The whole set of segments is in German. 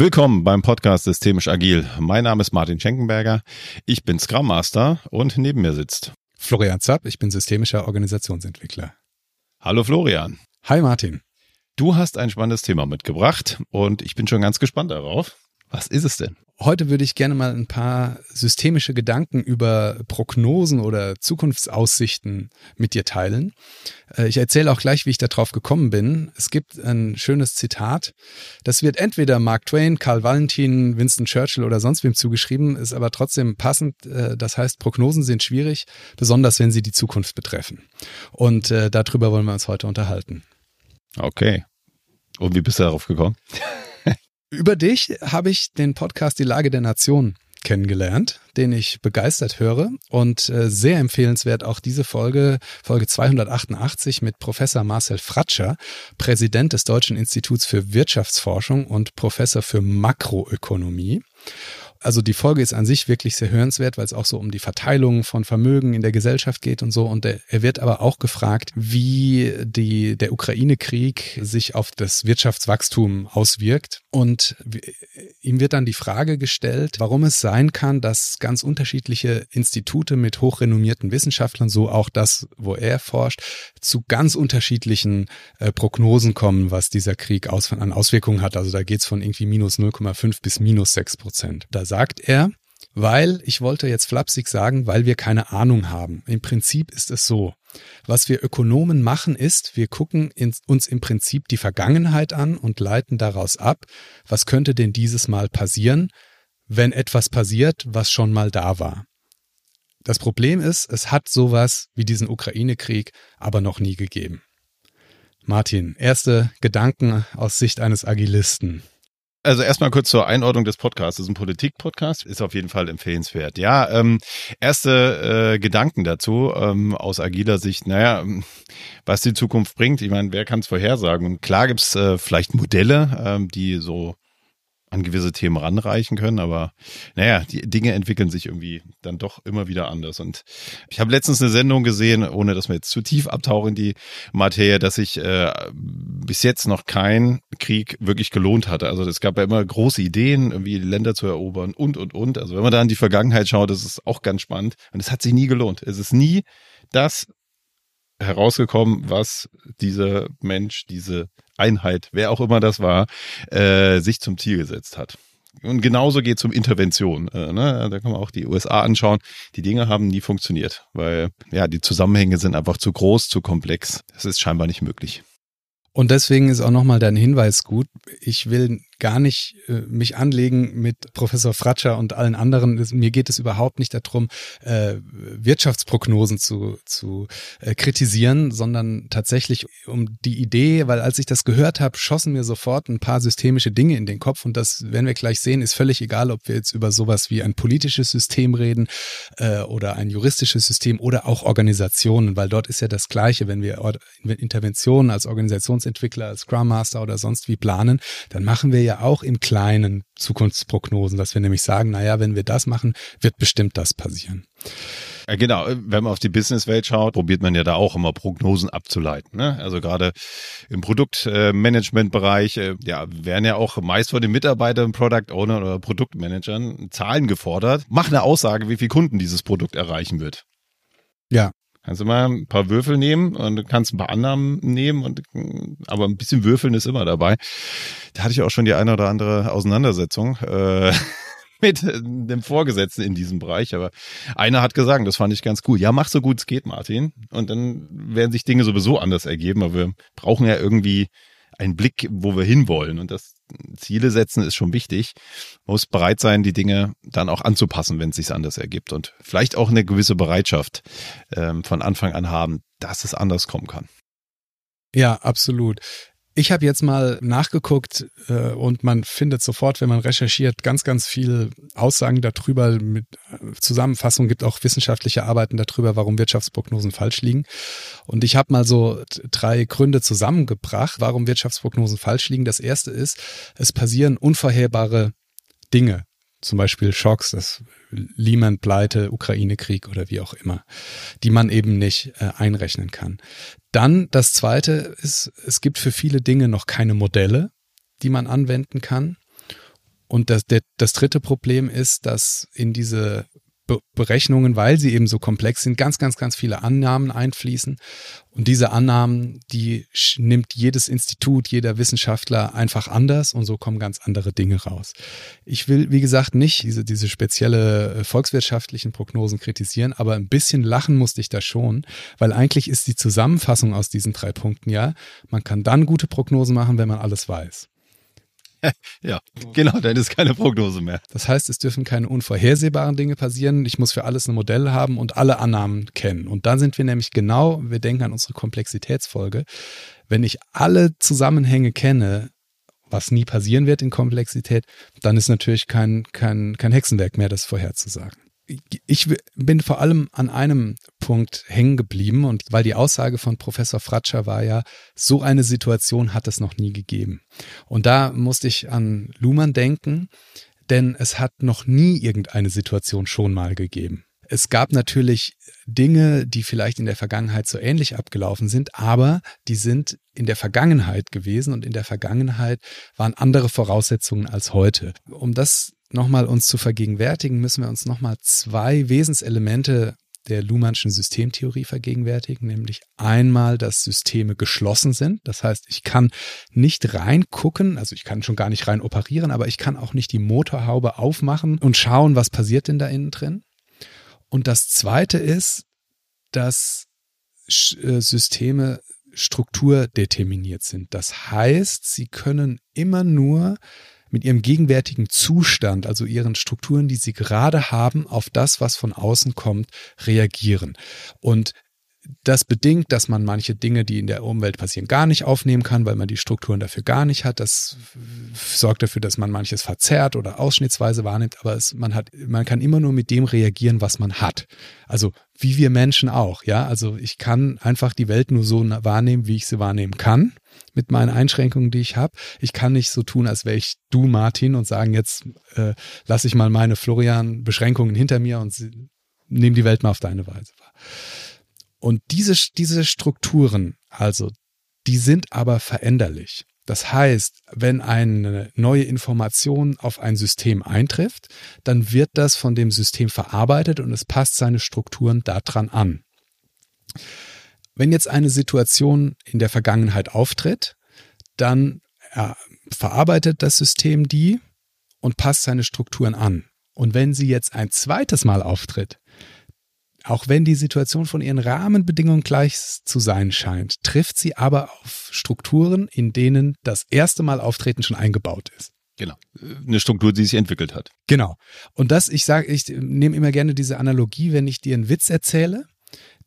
Willkommen beim Podcast Systemisch Agil. Mein Name ist Martin Schenkenberger. Ich bin Scrum Master und neben mir sitzt Florian Zapp. Ich bin systemischer Organisationsentwickler. Hallo Florian. Hi Martin. Du hast ein spannendes Thema mitgebracht und ich bin schon ganz gespannt darauf. Was ist es denn? Heute würde ich gerne mal ein paar systemische Gedanken über Prognosen oder Zukunftsaussichten mit dir teilen. Äh, ich erzähle auch gleich, wie ich darauf gekommen bin. Es gibt ein schönes Zitat. Das wird entweder Mark Twain, Karl Valentin, Winston Churchill oder sonst wem zugeschrieben, ist aber trotzdem passend. Äh, das heißt, Prognosen sind schwierig, besonders wenn sie die Zukunft betreffen. Und äh, darüber wollen wir uns heute unterhalten. Okay. Und wie bist du darauf gekommen? Über dich habe ich den Podcast Die Lage der Nation kennengelernt, den ich begeistert höre und äh, sehr empfehlenswert auch diese Folge, Folge 288 mit Professor Marcel Fratscher, Präsident des Deutschen Instituts für Wirtschaftsforschung und Professor für Makroökonomie. Also die Folge ist an sich wirklich sehr hörenswert, weil es auch so um die Verteilung von Vermögen in der Gesellschaft geht und so. Und er, er wird aber auch gefragt, wie die, der Ukraine-Krieg sich auf das Wirtschaftswachstum auswirkt. Und ihm wird dann die Frage gestellt, warum es sein kann, dass ganz unterschiedliche Institute mit hochrenommierten Wissenschaftlern, so auch das, wo er forscht, zu ganz unterschiedlichen äh, Prognosen kommen, was dieser Krieg aus, an Auswirkungen hat. Also da geht's von irgendwie minus 0,5 bis minus 6 Prozent. Da sagt er, weil, ich wollte jetzt flapsig sagen, weil wir keine Ahnung haben. Im Prinzip ist es so. Was wir Ökonomen machen ist, wir gucken uns im Prinzip die Vergangenheit an und leiten daraus ab, was könnte denn dieses Mal passieren, wenn etwas passiert, was schon mal da war. Das Problem ist, es hat sowas wie diesen Ukraine-Krieg aber noch nie gegeben. Martin, erste Gedanken aus Sicht eines Agilisten. Also erstmal kurz zur Einordnung des Podcasts. Das ist ein Politik-Podcast, ist auf jeden Fall empfehlenswert. Ja, ähm, erste äh, Gedanken dazu ähm, aus agiler Sicht. Naja, ähm, was die Zukunft bringt. Ich meine, wer kann es vorhersagen? Und klar gibt's äh, vielleicht Modelle, ähm, die so an gewisse Themen ranreichen können, aber naja, die Dinge entwickeln sich irgendwie dann doch immer wieder anders. Und ich habe letztens eine Sendung gesehen, ohne dass wir jetzt zu tief abtauchen in die Materie, dass sich äh, bis jetzt noch kein Krieg wirklich gelohnt hatte. Also es gab ja immer große Ideen, irgendwie Länder zu erobern und und und. Also wenn man da in die Vergangenheit schaut, das ist auch ganz spannend. Und es hat sich nie gelohnt. Es ist nie das herausgekommen, was dieser Mensch, diese Einheit, wer auch immer das war, äh, sich zum Ziel gesetzt hat. Und genauso geht es um Intervention. Äh, ne? Da kann man auch die USA anschauen. Die Dinge haben nie funktioniert, weil ja die Zusammenhänge sind einfach zu groß, zu komplex. Das ist scheinbar nicht möglich. Und deswegen ist auch nochmal dein Hinweis gut. Ich will gar nicht äh, mich anlegen mit Professor Fratscher und allen anderen. Das, mir geht es überhaupt nicht darum, äh, Wirtschaftsprognosen zu, zu äh, kritisieren, sondern tatsächlich um die Idee, weil als ich das gehört habe, schossen mir sofort ein paar systemische Dinge in den Kopf und das werden wir gleich sehen, ist völlig egal, ob wir jetzt über sowas wie ein politisches System reden äh, oder ein juristisches System oder auch Organisationen, weil dort ist ja das Gleiche, wenn wir Interventionen als Organisationsentwickler, als Scrum Master oder sonst wie planen, dann machen wir ja ja auch im Kleinen Zukunftsprognosen, dass wir nämlich sagen, naja, wenn wir das machen, wird bestimmt das passieren. Ja, genau, wenn man auf die Businesswelt schaut, probiert man ja da auch immer Prognosen abzuleiten. Ne? Also gerade im Produktmanagementbereich, äh, ja, werden ja auch meist von den Mitarbeitern, Product Owner oder Produktmanagern Zahlen gefordert. Mach eine Aussage, wie viele Kunden dieses Produkt erreichen wird. Ja, Kannst du mal ein paar Würfel nehmen und du kannst ein paar Annahmen nehmen und aber ein bisschen Würfeln ist immer dabei. Da hatte ich auch schon die eine oder andere Auseinandersetzung äh, mit dem Vorgesetzten in diesem Bereich. Aber einer hat gesagt, das fand ich ganz cool. Ja, mach so gut es geht, Martin. Und dann werden sich Dinge sowieso anders ergeben. Aber wir brauchen ja irgendwie einen Blick, wo wir hinwollen. Und das Ziele setzen ist schon wichtig. Man muss bereit sein, die Dinge dann auch anzupassen, wenn es sich anders ergibt. Und vielleicht auch eine gewisse Bereitschaft ähm, von Anfang an haben, dass es anders kommen kann. Ja, absolut. Ich habe jetzt mal nachgeguckt äh, und man findet sofort, wenn man recherchiert, ganz, ganz viel Aussagen darüber. Mit äh, Zusammenfassung gibt auch wissenschaftliche Arbeiten darüber, warum Wirtschaftsprognosen falsch liegen. Und ich habe mal so drei Gründe zusammengebracht, warum Wirtschaftsprognosen falsch liegen. Das erste ist, es passieren unvorherbare Dinge zum Beispiel Schocks, das Lehman-Pleite, Ukraine-Krieg oder wie auch immer, die man eben nicht äh, einrechnen kann. Dann das Zweite ist, es gibt für viele Dinge noch keine Modelle, die man anwenden kann. Und das, der, das dritte Problem ist, dass in diese Be Berechnungen, weil sie eben so komplex sind, ganz, ganz, ganz viele Annahmen einfließen. Und diese Annahmen, die nimmt jedes Institut, jeder Wissenschaftler einfach anders und so kommen ganz andere Dinge raus. Ich will, wie gesagt, nicht diese, diese spezielle äh, volkswirtschaftlichen Prognosen kritisieren, aber ein bisschen lachen musste ich da schon, weil eigentlich ist die Zusammenfassung aus diesen drei Punkten ja, man kann dann gute Prognosen machen, wenn man alles weiß. ja, genau, dann ist keine Prognose mehr. Das heißt, es dürfen keine unvorhersehbaren Dinge passieren. Ich muss für alles ein Modell haben und alle Annahmen kennen. Und dann sind wir nämlich genau, wir denken an unsere Komplexitätsfolge. Wenn ich alle Zusammenhänge kenne, was nie passieren wird in Komplexität, dann ist natürlich kein, kein, kein Hexenwerk mehr, das vorherzusagen ich bin vor allem an einem Punkt hängen geblieben und weil die Aussage von Professor Fratscher war ja, so eine Situation hat es noch nie gegeben. Und da musste ich an Luhmann denken, denn es hat noch nie irgendeine Situation schon mal gegeben. Es gab natürlich Dinge, die vielleicht in der Vergangenheit so ähnlich abgelaufen sind, aber die sind in der Vergangenheit gewesen und in der Vergangenheit waren andere Voraussetzungen als heute. Um das nochmal uns zu vergegenwärtigen, müssen wir uns nochmal zwei Wesenselemente der Luhmannschen Systemtheorie vergegenwärtigen, nämlich einmal, dass Systeme geschlossen sind. Das heißt, ich kann nicht reingucken, also ich kann schon gar nicht rein operieren, aber ich kann auch nicht die Motorhaube aufmachen und schauen, was passiert denn da innen drin. Und das zweite ist, dass äh, Systeme strukturdeterminiert sind. Das heißt, sie können immer nur mit ihrem gegenwärtigen Zustand, also ihren Strukturen, die sie gerade haben, auf das, was von außen kommt, reagieren. Und das bedingt, dass man manche Dinge, die in der Umwelt passieren, gar nicht aufnehmen kann, weil man die Strukturen dafür gar nicht hat. Das sorgt dafür, dass man manches verzerrt oder ausschnittsweise wahrnimmt, aber es, man hat, man kann immer nur mit dem reagieren, was man hat. Also wie wir Menschen auch, ja. Also ich kann einfach die Welt nur so wahrnehmen, wie ich sie wahrnehmen kann mit meinen Einschränkungen, die ich habe. Ich kann nicht so tun, als wäre ich du, Martin, und sagen, jetzt äh, lasse ich mal meine Florian-Beschränkungen hinter mir und nehme die Welt mal auf deine Weise wahr. Und diese, diese Strukturen, also, die sind aber veränderlich. Das heißt, wenn eine neue Information auf ein System eintrifft, dann wird das von dem System verarbeitet und es passt seine Strukturen daran an. Wenn jetzt eine Situation in der Vergangenheit auftritt, dann äh, verarbeitet das System die und passt seine Strukturen an. Und wenn sie jetzt ein zweites Mal auftritt, auch wenn die Situation von ihren Rahmenbedingungen gleich zu sein scheint, trifft sie aber auf Strukturen, in denen das erste Mal Auftreten schon eingebaut ist. Genau. Eine Struktur, die sich entwickelt hat. Genau. Und das, ich sage, ich nehme immer gerne diese Analogie, wenn ich dir einen Witz erzähle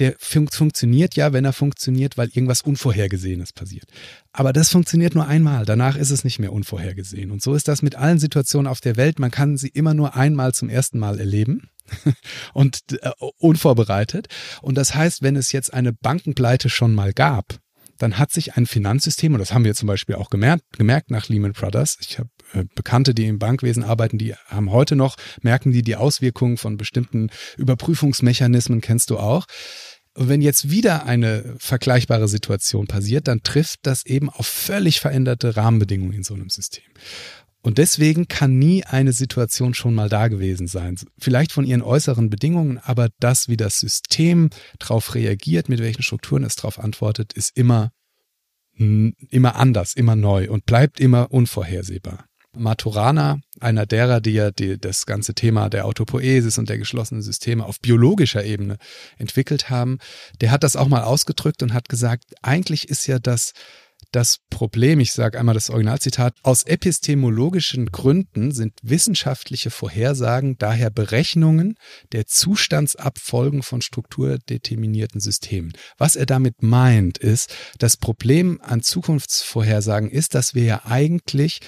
der fun funktioniert ja, wenn er funktioniert, weil irgendwas Unvorhergesehenes passiert. Aber das funktioniert nur einmal. Danach ist es nicht mehr unvorhergesehen. Und so ist das mit allen Situationen auf der Welt. Man kann sie immer nur einmal zum ersten Mal erleben und äh, unvorbereitet. Und das heißt, wenn es jetzt eine Bankenpleite schon mal gab, dann hat sich ein Finanzsystem, und das haben wir zum Beispiel auch gemerkt, gemerkt nach Lehman Brothers, ich habe Bekannte, die im Bankwesen arbeiten, die haben heute noch, merken die die Auswirkungen von bestimmten Überprüfungsmechanismen, kennst du auch. Und wenn jetzt wieder eine vergleichbare Situation passiert, dann trifft das eben auf völlig veränderte Rahmenbedingungen in so einem System. Und deswegen kann nie eine Situation schon mal da gewesen sein. Vielleicht von ihren äußeren Bedingungen, aber das, wie das System darauf reagiert, mit welchen Strukturen es darauf antwortet, ist immer, immer anders, immer neu und bleibt immer unvorhersehbar. Maturana, einer derer, die ja die, das ganze Thema der Autopoesis und der geschlossenen Systeme auf biologischer Ebene entwickelt haben, der hat das auch mal ausgedrückt und hat gesagt, eigentlich ist ja das das Problem, ich sage einmal das Originalzitat, aus epistemologischen Gründen sind wissenschaftliche Vorhersagen daher Berechnungen der Zustandsabfolgen von strukturdeterminierten Systemen. Was er damit meint, ist, das Problem an Zukunftsvorhersagen ist, dass wir ja eigentlich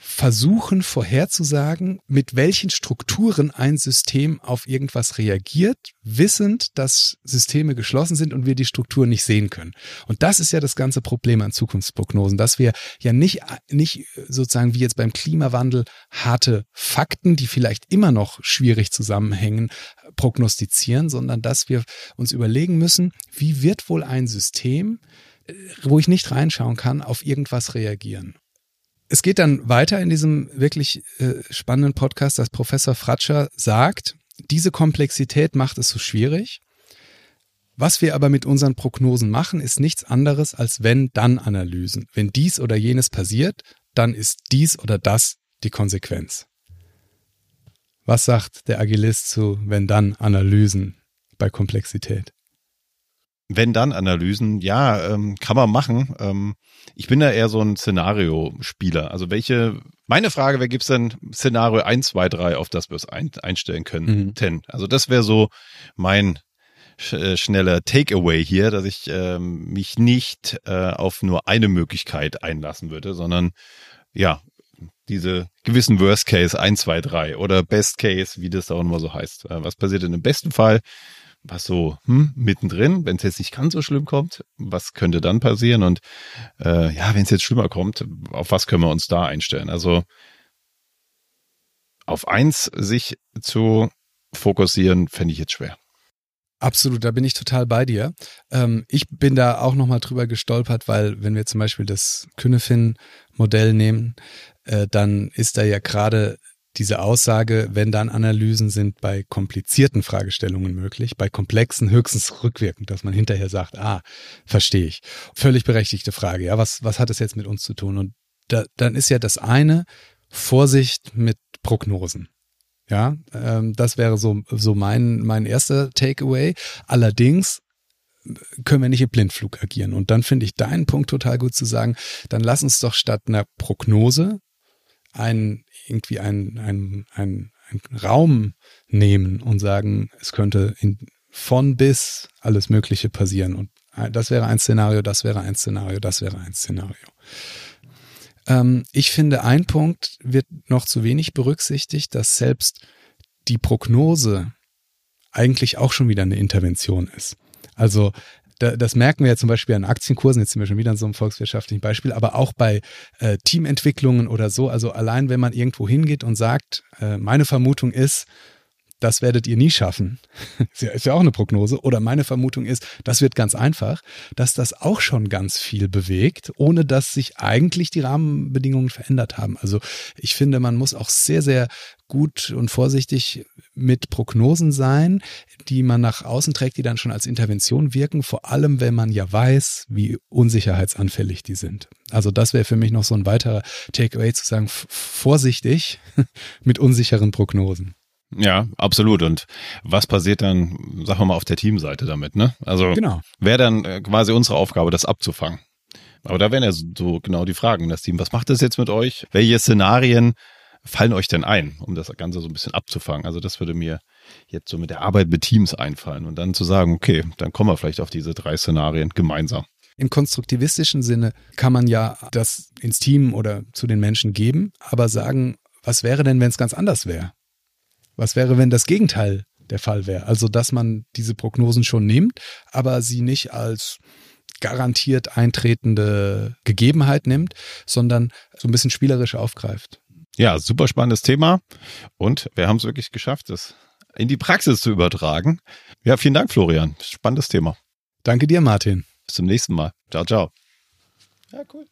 versuchen vorherzusagen, mit welchen Strukturen ein System auf irgendwas reagiert, wissend, dass Systeme geschlossen sind und wir die Strukturen nicht sehen können. Und das ist ja das ganze Problem an Zukunftsprognosen, dass wir ja nicht, nicht sozusagen wie jetzt beim Klimawandel harte Fakten, die vielleicht immer noch schwierig zusammenhängen, prognostizieren, sondern dass wir uns überlegen müssen, wie wird wohl ein System, wo ich nicht reinschauen kann, auf irgendwas reagieren. Es geht dann weiter in diesem wirklich äh, spannenden Podcast, dass Professor Fratscher sagt, diese Komplexität macht es so schwierig. Was wir aber mit unseren Prognosen machen, ist nichts anderes als wenn-dann-Analysen. Wenn dies oder jenes passiert, dann ist dies oder das die Konsequenz. Was sagt der Agilist zu wenn-dann-Analysen bei Komplexität? Wenn-dann-Analysen, ja, ähm, kann man machen. Ähm, ich bin da eher so ein Szenario-Spieler. Also welche, meine Frage, wer gibt's denn Szenario 1, 2, 3, auf das wir es ein, einstellen können? Mhm. Also das wäre so mein sch äh, schneller Takeaway hier, dass ich ähm, mich nicht äh, auf nur eine Möglichkeit einlassen würde, sondern ja, diese gewissen Worst Case 1, 2, 3 oder Best Case, wie das auch immer so heißt. Äh, was passiert in dem besten Fall? Was so hm, mittendrin, wenn es jetzt nicht ganz so schlimm kommt, was könnte dann passieren? Und äh, ja, wenn es jetzt schlimmer kommt, auf was können wir uns da einstellen? Also auf eins sich zu fokussieren, fände ich jetzt schwer. Absolut, da bin ich total bei dir. Ähm, ich bin da auch nochmal drüber gestolpert, weil wenn wir zum Beispiel das Künefin-Modell nehmen, äh, dann ist da ja gerade diese Aussage, wenn dann Analysen sind bei komplizierten Fragestellungen möglich, bei komplexen höchstens rückwirkend, dass man hinterher sagt, ah, verstehe ich. Völlig berechtigte Frage, ja, was, was hat es jetzt mit uns zu tun? Und da, dann ist ja das eine Vorsicht mit Prognosen. Ja, ähm, das wäre so, so mein, mein erster Takeaway. Allerdings können wir nicht im Blindflug agieren. Und dann finde ich deinen Punkt total gut zu sagen, dann lass uns doch statt einer Prognose ein, irgendwie ein, ein, ein, ein Raum nehmen und sagen, es könnte in, von bis alles Mögliche passieren. Und das wäre ein Szenario, das wäre ein Szenario, das wäre ein Szenario. Ähm, ich finde, ein Punkt wird noch zu wenig berücksichtigt, dass selbst die Prognose eigentlich auch schon wieder eine Intervention ist. Also da, das merken wir ja zum Beispiel an Aktienkursen, jetzt sind wir schon wieder in so einem volkswirtschaftlichen Beispiel, aber auch bei äh, Teamentwicklungen oder so. Also allein, wenn man irgendwo hingeht und sagt, äh, meine Vermutung ist, das werdet ihr nie schaffen. ist ja auch eine Prognose. Oder meine Vermutung ist, das wird ganz einfach, dass das auch schon ganz viel bewegt, ohne dass sich eigentlich die Rahmenbedingungen verändert haben. Also ich finde, man muss auch sehr, sehr gut und vorsichtig mit Prognosen sein, die man nach außen trägt, die dann schon als Intervention wirken, vor allem wenn man ja weiß, wie unsicherheitsanfällig die sind. Also das wäre für mich noch so ein weiterer Takeaway zu sagen, vorsichtig mit unsicheren Prognosen. Ja, absolut. Und was passiert dann, sagen wir mal, auf der Teamseite damit, ne? Also genau. wäre dann äh, quasi unsere Aufgabe, das abzufangen. Aber da wären ja so genau die Fragen, das Team, was macht das jetzt mit euch? Welche Szenarien fallen euch denn ein, um das Ganze so ein bisschen abzufangen? Also das würde mir jetzt so mit der Arbeit mit Teams einfallen und dann zu sagen, okay, dann kommen wir vielleicht auf diese drei Szenarien gemeinsam. Im konstruktivistischen Sinne kann man ja das ins Team oder zu den Menschen geben, aber sagen, was wäre denn, wenn es ganz anders wäre? Was wäre, wenn das Gegenteil der Fall wäre? Also, dass man diese Prognosen schon nimmt, aber sie nicht als garantiert eintretende Gegebenheit nimmt, sondern so ein bisschen spielerisch aufgreift. Ja, super spannendes Thema. Und wir haben es wirklich geschafft, es in die Praxis zu übertragen. Ja, vielen Dank, Florian. Spannendes Thema. Danke dir, Martin. Bis zum nächsten Mal. Ciao, ciao. Ja, cool.